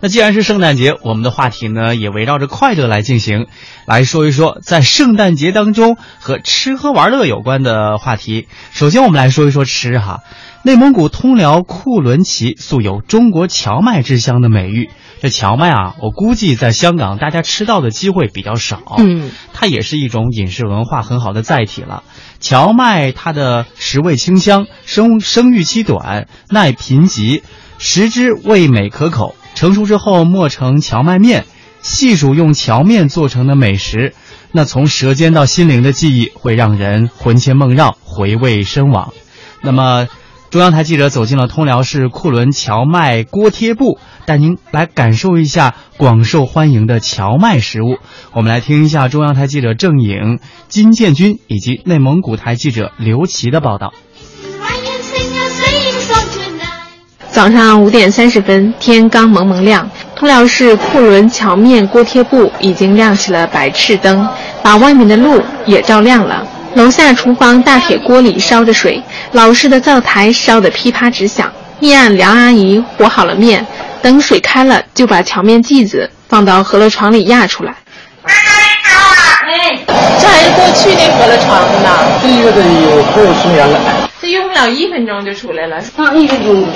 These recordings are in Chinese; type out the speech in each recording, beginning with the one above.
那既然是圣诞节，我们的话题呢也围绕着快乐来进行，来说一说在圣诞节当中和吃喝玩乐有关的话题。首先，我们来说一说吃哈。内蒙古通辽库伦旗素有“中国荞麦之乡”的美誉。这荞麦啊，我估计在香港大家吃到的机会比较少，嗯，它也是一种饮食文化很好的载体了。荞麦它的食味清香，生生育期短，耐贫瘠，食之味美可口。成熟之后磨成荞麦面，细数用荞面做成的美食，那从舌尖到心灵的记忆会让人魂牵梦绕，回味深往。那么，中央台记者走进了通辽市库伦荞麦锅贴部，带您来感受一下广受欢迎的荞麦食物。我们来听一下中央台记者郑颖、金建军以及内蒙古台记者刘琦的报道。早上五点三十分，天刚蒙蒙亮，通辽市库伦桥面锅贴部已经亮起了白炽灯，把外面的路也照亮了。楼下厨房大铁锅里烧着水，老式的灶台烧得噼啪直响。一案梁阿姨和好了面，等水开了，就把桥面剂子放到饸饹床里压出来。哎，这还是过去那饸饹床呢。这个得有快有十年了。这用不了一分钟就出来了。啊，一分钟。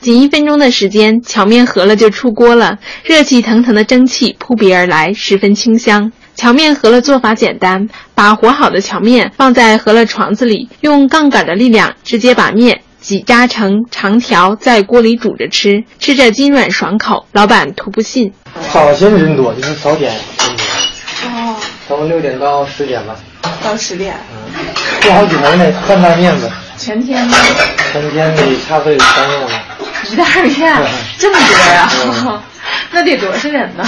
仅一分钟的时间，荞面饸饹就出锅了，热气腾腾的蒸汽扑鼻而来，十分清香。荞面饸饹做法简单，把和好的荞面放在饸饹床子里，用杠杆的力量直接把面挤扎成长条，在锅里煮着吃，吃着筋软爽口，老板图不信。早些人多，就是早点人多。哦。早上六点到十点吧。到十点。嗯。做好几盆呢，半袋面子。全天吗？全天得差不多有三个呢。一袋面，这么多呀？嗯、那得多少人呢？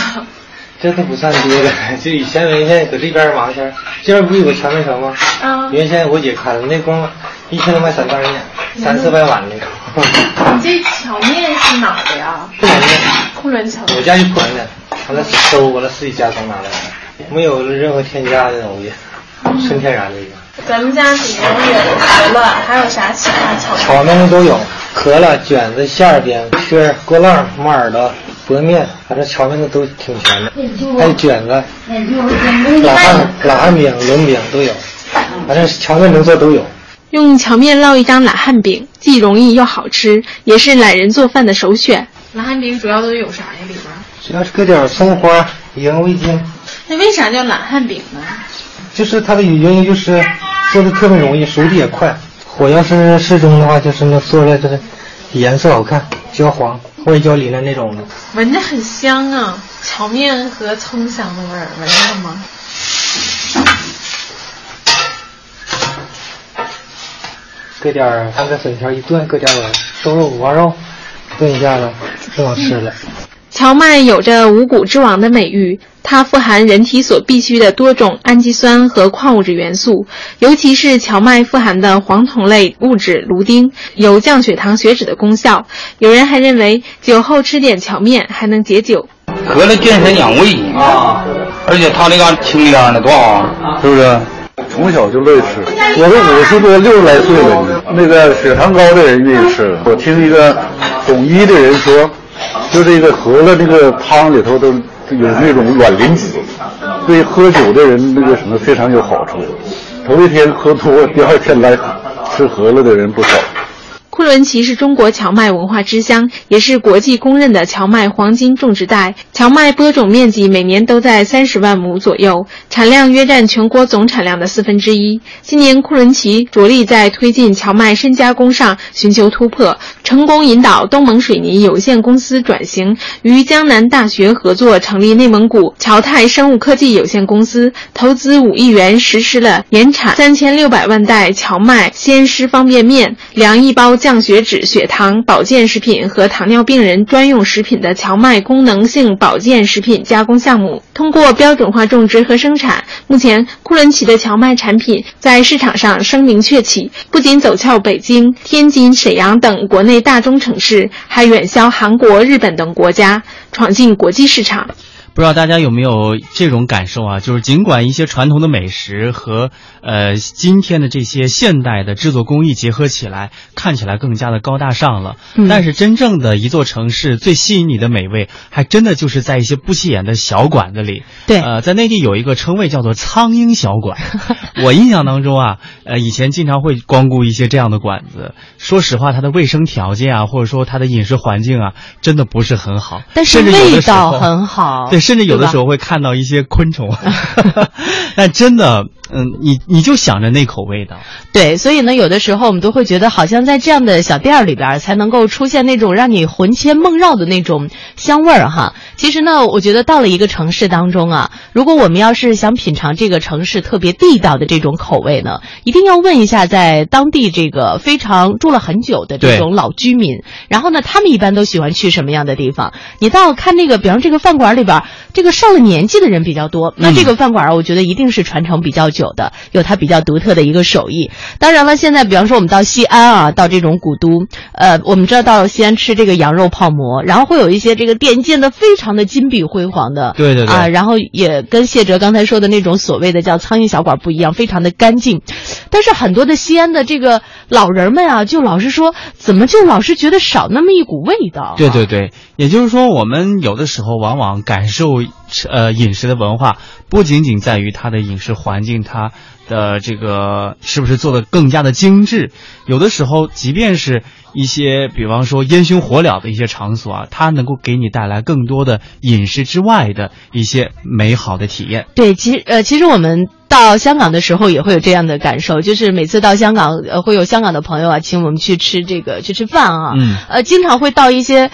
这都不算多的，就以前原先搁这边忙去，这边不有个荞面城吗？啊。原先我姐开的，那光一天都卖三袋面，三四百碗那个。你这荞面是哪的呀？库伦面。库伦荞面。我家就库伦的，完了收完了自己加工拿来的，没有任何添加的东西，纯天然的一个。咱们家里面有可乐，还有啥其他荞面？的都有，可乐、卷子、馅饼、圈、锅浪、木耳朵、薄面，反正荞面的都挺全的，还有卷子、老汉、老汉饼、轮饼都有，反正荞面能做都有。用荞面烙一张懒汉饼，既容易又好吃，也是懒人做饭的首选。懒汉饼主要都有啥呀？里边主要是搁点葱花、盐、味精。那为啥叫懒汉饼呢？就是它的原因就是做的特别容易，熟的也快。火要是适中的话，就是那做出来就是颜色好看，焦黄或者焦梨的那种的。闻着很香啊，荞面和葱香的味儿，闻着了吗？搁点儿，放个粉条一炖，搁点儿瘦肉五花肉炖一下子，更好吃了。荞麦有着五谷之王的美誉，它富含人体所必需的多种氨基酸和矿物质元素，尤其是荞麦富含的黄酮类物质芦丁，有降血糖血脂的功效。有人还认为酒后吃点荞面还能解酒。喝了健身养胃啊，而且它那个清凉的多好啊，是不是？从小就乐意吃，我都五十多六十来岁了，那个血糖高的人愿意吃。我听一个懂医的人说。就这个饸饹那个汤里头都有那种卵磷脂，对喝酒的人那个什么非常有好处。头一天喝多，第二天来吃饸饹的人不少。库伦旗是中国荞麦文化之乡，也是国际公认的荞麦黄金种植带。荞麦播种面积每年都在三十万亩左右，产量约占全国总产量的四分之一。今年库伦旗着力在推进荞麦深加工上寻求突破，成功引导东盟水泥有限公司转型，与江南大学合作成立内蒙古侨泰生物科技有限公司，投资五亿元实施了年产三千六百万袋荞麦鲜湿方便面、两亿包。降血脂、血糖、保健食品和糖尿病人专用食品的荞麦功能性保健食品加工项目，通过标准化种植和生产，目前库伦旗的荞麦产品在市场上声名鹊起，不仅走俏北京、天津、沈阳等国内大中城市，还远销韩国、日本等国家，闯进国际市场。不知道大家有没有这种感受啊？就是尽管一些传统的美食和呃今天的这些现代的制作工艺结合起来，看起来更加的高大上了，嗯但是真正的一座城市最吸引你的美味，还真的就是在一些不起眼的小馆子里。对呃，在内地有一个称谓叫做“苍蝇小馆”，我印象当中啊，呃，以前经常会光顾一些这样的馆子。说实话，它的卫生条件啊，或者说它的饮食环境啊，真的不是很好，但是味道很好，对，甚至有的时候会看到一些昆虫，但真的，嗯，你你就想着那口味道，对，所以呢，有的时候我们都会觉得，好像在这样的小店儿里边儿，才能够出现那种让你魂牵梦绕的那种香味儿哈。其实呢，我觉得到了一个城市当中啊，如果我们要是想品尝这个城市特别地道的这种口味呢，一定要问一下在当地这个非常住了很久的这种老居民，然后呢，他们一般都喜欢去什么样的地方？你到看那个，比方这个饭馆里边儿，这个上了年纪的人比较多，那这个饭馆儿，我觉得一定是传承比较久的，有它比较独特的一个手艺。当然了，现在比方说我们到西安啊，到这种古都，呃，我们知道到西安吃这个羊肉泡馍，然后会有一些这个店建的非常的金碧辉煌的，对对对啊，然后也跟谢哲刚才说的那种所谓的叫苍蝇小馆不一样，非常的干净。但是很多的西安的这个老人们啊，就老是说，怎么就老是觉得少那么一股味道？对对对，也就是说，我们有的时候往往感受呃饮食的文化，不仅仅在于它的饮食环境，它的这个是不是做的更加的精致，有的时候，即便是一些比方说烟熏火燎的一些场所啊，它能够给你带来更多的饮食之外的一些美好的体验。对，其实呃，其实我们到香港的时候也会有这样的感受，就是每次到香港，呃，会有香港的朋友啊，请我们去吃这个去吃饭啊，嗯呃，经常会到一些。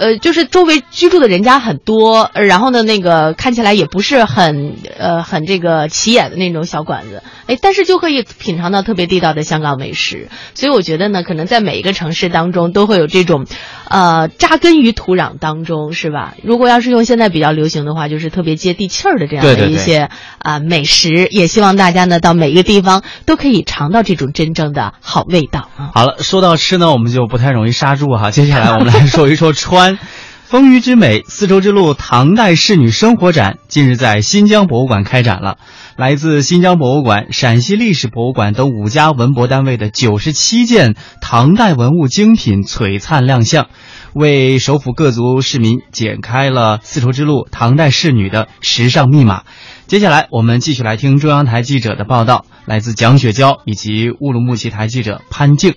呃，就是周围居住的人家很多，呃然后呢，那个看起来也不是很呃很这个起眼的那种小馆子，哎，但是就可以品尝到特别地道的香港美食。所以我觉得呢，可能在每一个城市当中都会有这种，呃，扎根于土壤当中，是吧？如果要是用现在比较流行的话，就是特别接地气儿的这样的一些啊、美食。也希望大家呢到每一个地方都可以尝到这种真正的好味道啊。好了，说到吃呢，我们就不太容易刹住哈。接下来我们来说一说川。丰腴之美，丝绸之路唐代仕女生活展近日在新疆博物馆开展了。来自新疆博物馆、陕西历史博物馆等五家文博单位的九十七件唐代文物精品璀璨亮相，为首府各族市民解开了丝绸之路唐代仕女的时尚密码。接下来，我们继续来听中央台记者的报道，来自蒋雪娇以及乌鲁木齐台记者潘静。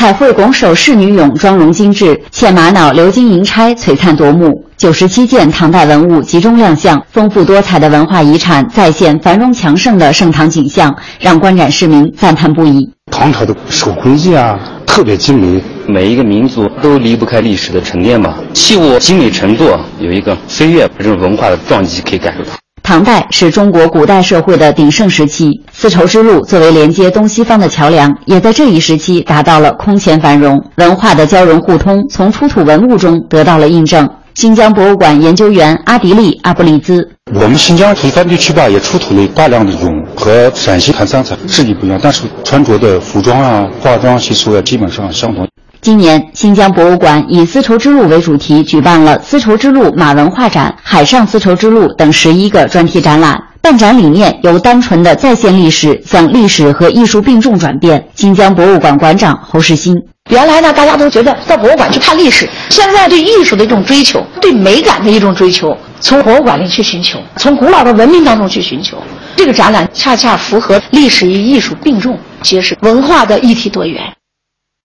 彩绘拱手仕女俑妆容精致，嵌玛瑙鎏金银钗璀璨夺目。九十七件唐代文物集中亮相，丰富多彩的文化遗产再现繁荣强盛的盛唐景象，让观展市民赞叹不已。唐朝的手工艺啊，特别精美。每一个民族都离不开历史的沉淀吧，器物精美程度有一个飞跃这种文化的撞击可以感受到。唐代是中国古代社会的鼎盛时期，丝绸之路作为连接东西方的桥梁，也在这一时期达到了空前繁荣。文化的交融互通，从出土文物中得到了印证。新疆博物馆研究员阿迪利·阿布利兹，我们新疆从番地区吧也出土了大量的俑，和陕西唐三彩质地不一样，但是穿着的服装啊、化妆习俗啊基本上相同。今年，新疆博物馆以丝绸之路为主题，举办了丝绸之路马文化展、海上丝绸之路等十一个专题展览。办展理念由单纯的再现历史，向历史和艺术并重转变。新疆博物馆馆长侯世新。原来呢，大家都觉得到博物馆去看历史，现在对艺术的一种追求，对美感的一种追求，从博物馆里去寻求，从古老的文明当中去寻求。这个展览恰恰符合历史与艺术并重，揭示文化的一体多元。